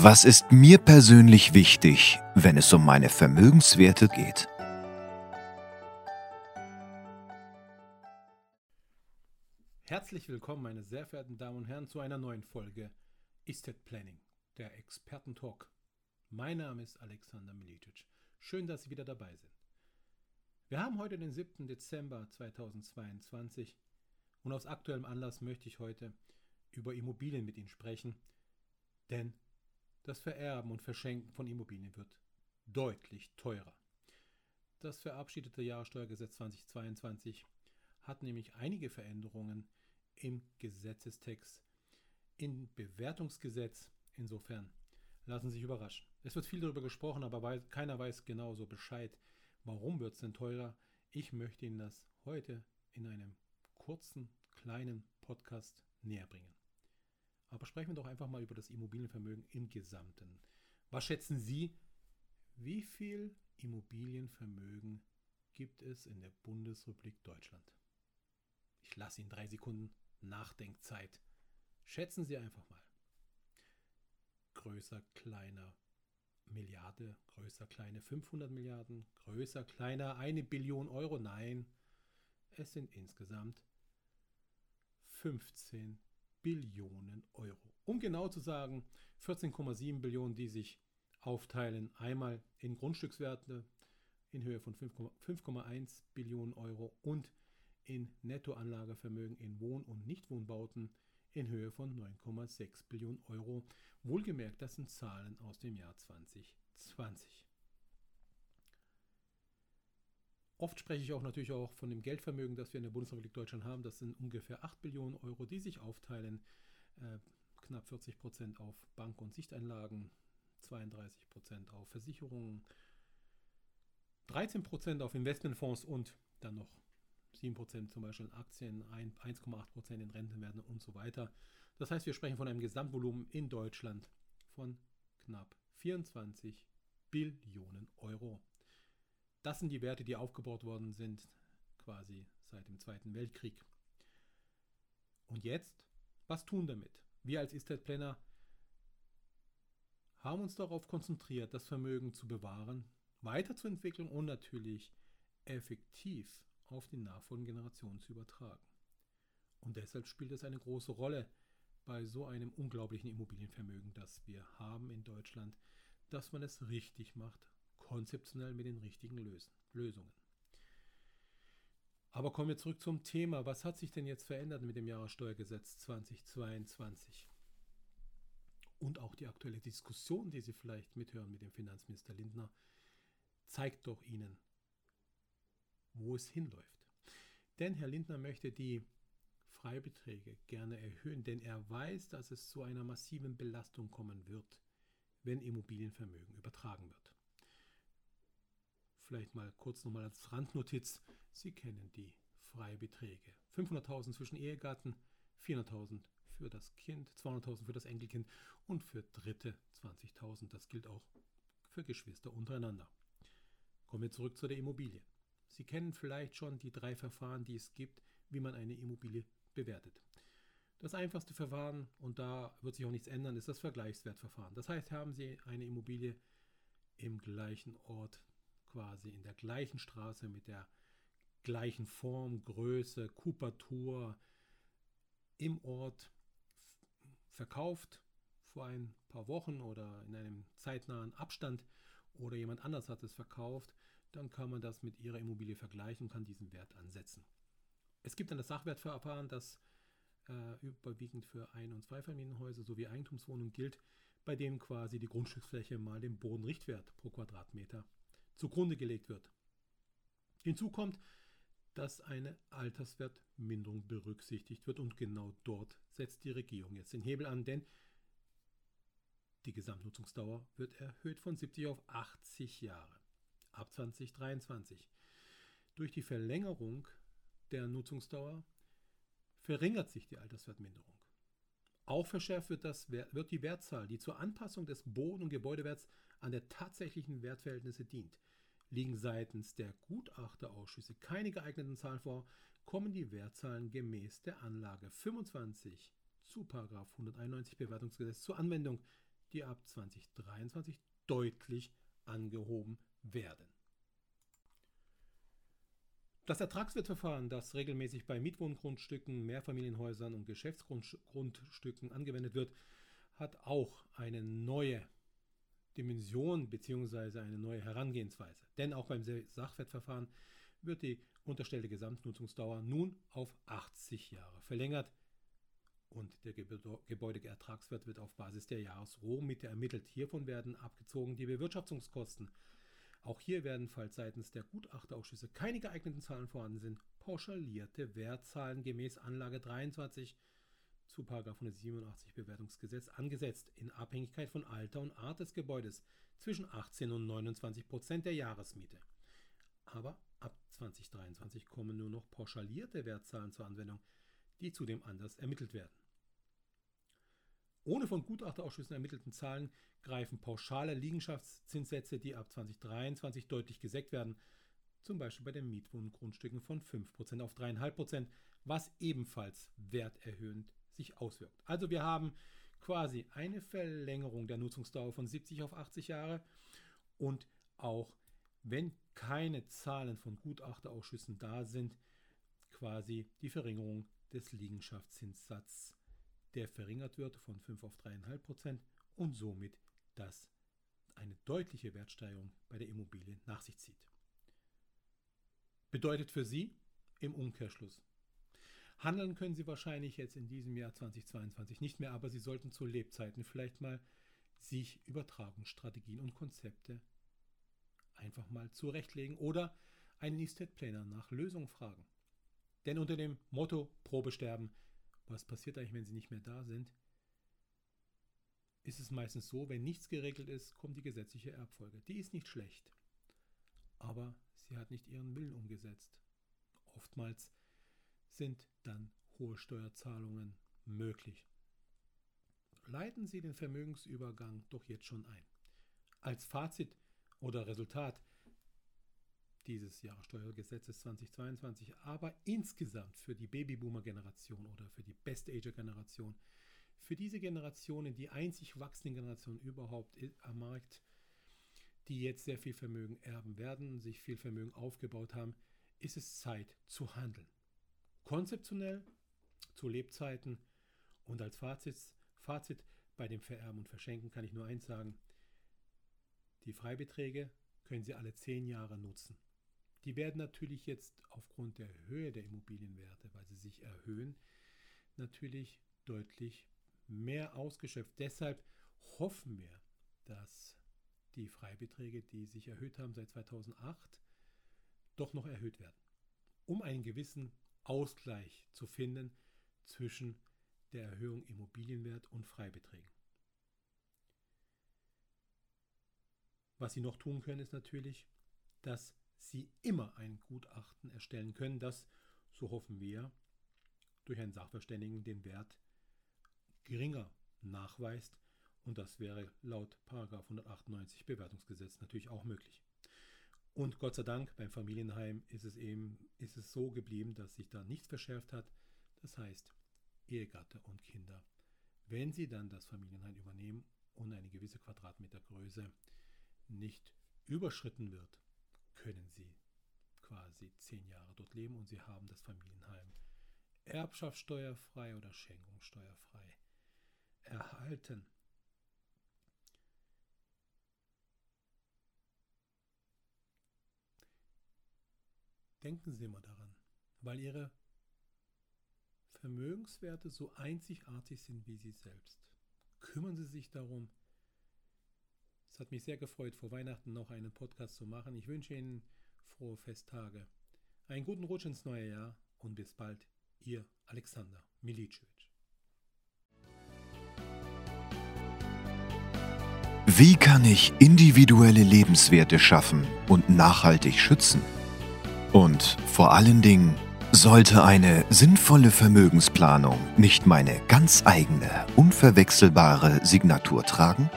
Was ist mir persönlich wichtig, wenn es um meine Vermögenswerte geht? Herzlich willkommen, meine sehr verehrten Damen und Herren, zu einer neuen Folge Estate Planning, der Experten-Talk. Mein Name ist Alexander Milicic. Schön, dass Sie wieder dabei sind. Wir haben heute den 7. Dezember 2022 und aus aktuellem Anlass möchte ich heute über Immobilien mit Ihnen sprechen, denn das Vererben und Verschenken von Immobilien wird deutlich teurer. Das verabschiedete Jahressteuergesetz 2022 hat nämlich einige Veränderungen im Gesetzestext, im Bewertungsgesetz. Insofern lassen Sie sich überraschen. Es wird viel darüber gesprochen, aber keiner weiß genau so Bescheid. Warum wird es denn teurer? Ich möchte Ihnen das heute in einem kurzen, kleinen Podcast näher bringen. Aber sprechen wir doch einfach mal über das Immobilienvermögen im Gesamten. Was schätzen Sie, wie viel Immobilienvermögen gibt es in der Bundesrepublik Deutschland? Ich lasse Ihnen drei Sekunden Nachdenkzeit. Schätzen Sie einfach mal. Größer, kleiner, Milliarde, größer, kleine 500 Milliarden, größer, kleiner eine Billion Euro. Nein, es sind insgesamt 15 Billionen Euro. Um genau zu sagen, 14,7 Billionen, die sich aufteilen, einmal in Grundstückswerte in Höhe von 5,1 Billionen Euro und in Nettoanlagevermögen in Wohn- und Nichtwohnbauten in Höhe von 9,6 Billionen Euro. Wohlgemerkt, das sind Zahlen aus dem Jahr 2020. Oft spreche ich auch natürlich auch von dem Geldvermögen, das wir in der Bundesrepublik Deutschland haben. Das sind ungefähr 8 Billionen Euro, die sich aufteilen. Äh, knapp 40 Prozent auf Bank- und Sichteinlagen, 32 Prozent auf Versicherungen, 13 Prozent auf Investmentfonds und dann noch 7 Prozent zum Beispiel in Aktien, 1,8 Prozent in Rentenwerten und so weiter. Das heißt, wir sprechen von einem Gesamtvolumen in Deutschland von knapp 24 Billionen Euro. Das sind die Werte, die aufgebaut worden sind, quasi seit dem Zweiten Weltkrieg. Und jetzt, was tun damit? Wir als Estate Planner haben uns darauf konzentriert, das Vermögen zu bewahren, weiterzuentwickeln und natürlich effektiv auf die nachfolgenden Generationen zu übertragen. Und deshalb spielt es eine große Rolle bei so einem unglaublichen Immobilienvermögen, das wir haben in Deutschland, dass man es richtig macht konzeptionell mit den richtigen Lösen, Lösungen. Aber kommen wir zurück zum Thema. Was hat sich denn jetzt verändert mit dem Jahressteuergesetz 2022? Und auch die aktuelle Diskussion, die Sie vielleicht mithören mit dem Finanzminister Lindner, zeigt doch Ihnen, wo es hinläuft. Denn Herr Lindner möchte die Freibeträge gerne erhöhen, denn er weiß, dass es zu einer massiven Belastung kommen wird, wenn Immobilienvermögen übertragen wird. Vielleicht mal kurz nochmal als Randnotiz. Sie kennen die Freibeträge. 500.000 zwischen Ehegatten, 400.000 für das Kind, 200.000 für das Enkelkind und für Dritte 20.000. Das gilt auch für Geschwister untereinander. Kommen wir zurück zu der Immobilie. Sie kennen vielleicht schon die drei Verfahren, die es gibt, wie man eine Immobilie bewertet. Das einfachste Verfahren, und da wird sich auch nichts ändern, ist das Vergleichswertverfahren. Das heißt, haben Sie eine Immobilie im gleichen Ort quasi in der gleichen Straße mit der gleichen Form, Größe, Kupatur im Ort verkauft vor ein paar Wochen oder in einem zeitnahen Abstand oder jemand anders hat es verkauft, dann kann man das mit ihrer Immobilie vergleichen und kann diesen Wert ansetzen. Es gibt dann das Sachwertverfahren, das äh, überwiegend für Ein- und Zweifamilienhäuser sowie Eigentumswohnungen gilt, bei dem quasi die Grundstücksfläche mal den Bodenrichtwert pro Quadratmeter zugrunde gelegt wird. Hinzu kommt, dass eine Alterswertminderung berücksichtigt wird und genau dort setzt die Regierung jetzt den Hebel an, denn die Gesamtnutzungsdauer wird erhöht von 70 auf 80 Jahre ab 2023. Durch die Verlängerung der Nutzungsdauer verringert sich die Alterswertminderung. Auch verschärft wird, das, wird die Wertzahl, die zur Anpassung des Boden- und Gebäudewerts an der tatsächlichen Wertverhältnisse dient. Liegen seitens der Gutachterausschüsse keine geeigneten Zahlen vor, kommen die Wertzahlen gemäß der Anlage 25 zu 191 Bewertungsgesetz zur Anwendung. die ab 2023 deutlich angehoben werden. Das Ertragswertverfahren, das regelmäßig bei Mietwohngrundstücken, Mehrfamilienhäusern und Geschäftsgrundstücken angewendet wird, hat auch eine neue Dimension bzw. eine neue Herangehensweise. Denn auch beim Sachwertverfahren wird die unterstellte Gesamtnutzungsdauer nun auf 80 Jahre verlängert und der Gebäudeertragswert wird auf Basis der Jahresrohmitte ermittelt. Hiervon werden abgezogen die Bewirtschaftungskosten. Auch hier werden, falls seitens der Gutachterausschüsse keine geeigneten Zahlen vorhanden sind, pauschalierte Wertzahlen gemäß Anlage 23 zu 187 Bewertungsgesetz angesetzt, in Abhängigkeit von Alter und Art des Gebäudes zwischen 18 und 29 Prozent der Jahresmiete. Aber ab 2023 kommen nur noch pauschalierte Wertzahlen zur Anwendung, die zudem anders ermittelt werden. Ohne von Gutachterausschüssen ermittelten Zahlen greifen pauschale Liegenschaftszinssätze, die ab 2023 deutlich gesenkt werden, zum Beispiel bei den Mietwohngrundstücken von 5% auf 3,5%, was ebenfalls werterhöhend sich auswirkt. Also wir haben quasi eine Verlängerung der Nutzungsdauer von 70 auf 80 Jahre und auch wenn keine Zahlen von Gutachterausschüssen da sind, quasi die Verringerung des Liegenschaftszinssatzes, der verringert wird von 5 auf 3,5 Prozent und somit das eine deutliche Wertsteigerung bei der Immobilie nach sich zieht. Bedeutet für Sie im Umkehrschluss. Handeln können Sie wahrscheinlich jetzt in diesem Jahr 2022 nicht mehr, aber Sie sollten zu Lebzeiten vielleicht mal sich Übertragungsstrategien und Konzepte einfach mal zurechtlegen oder einen Estate Planner nach Lösungen fragen. Denn unter dem Motto Probesterben, was passiert eigentlich, wenn sie nicht mehr da sind, ist es meistens so, wenn nichts geregelt ist, kommt die gesetzliche Erbfolge. Die ist nicht schlecht, aber sie hat nicht ihren Willen umgesetzt. Oftmals sind dann hohe Steuerzahlungen möglich. Leiten Sie den Vermögensübergang doch jetzt schon ein. Als Fazit oder Resultat dieses Jahressteuergesetzes 2022, aber insgesamt für die Babyboomer-Generation oder für die Best-Ager-Generation, für diese Generationen, die einzig wachsenden Generationen überhaupt am Markt, die jetzt sehr viel Vermögen erben werden, sich viel Vermögen aufgebaut haben, ist es Zeit zu handeln. Konzeptionell zu Lebzeiten und als Fazit, Fazit bei dem Vererben und Verschenken kann ich nur eins sagen, die Freibeträge können Sie alle zehn Jahre nutzen. Die werden natürlich jetzt aufgrund der Höhe der Immobilienwerte, weil sie sich erhöhen, natürlich deutlich mehr ausgeschöpft. Deshalb hoffen wir, dass die Freibeträge, die sich erhöht haben seit 2008, doch noch erhöht werden, um einen gewissen Ausgleich zu finden zwischen der Erhöhung Immobilienwert und Freibeträgen. Was Sie noch tun können, ist natürlich, dass Sie immer ein Gutachten erstellen können, das, so hoffen wir, durch einen Sachverständigen den Wert geringer nachweist. Und das wäre laut 198 Bewertungsgesetz natürlich auch möglich. Und Gott sei Dank beim Familienheim ist es eben ist es so geblieben, dass sich da nichts verschärft hat. Das heißt, Ehegatte und Kinder, wenn sie dann das Familienheim übernehmen und eine gewisse Quadratmetergröße nicht überschritten wird, können sie quasi zehn Jahre dort leben und sie haben das Familienheim erbschaftssteuerfrei oder schenkungssteuerfrei erhalten. Denken Sie immer daran, weil Ihre Vermögenswerte so einzigartig sind wie Sie selbst. Kümmern Sie sich darum, es hat mich sehr gefreut, vor Weihnachten noch einen Podcast zu machen. Ich wünsche Ihnen frohe Festtage, einen guten Rutsch ins neue Jahr und bis bald, Ihr Alexander Milicevic. Wie kann ich individuelle Lebenswerte schaffen und nachhaltig schützen? Und vor allen Dingen, sollte eine sinnvolle Vermögensplanung nicht meine ganz eigene, unverwechselbare Signatur tragen?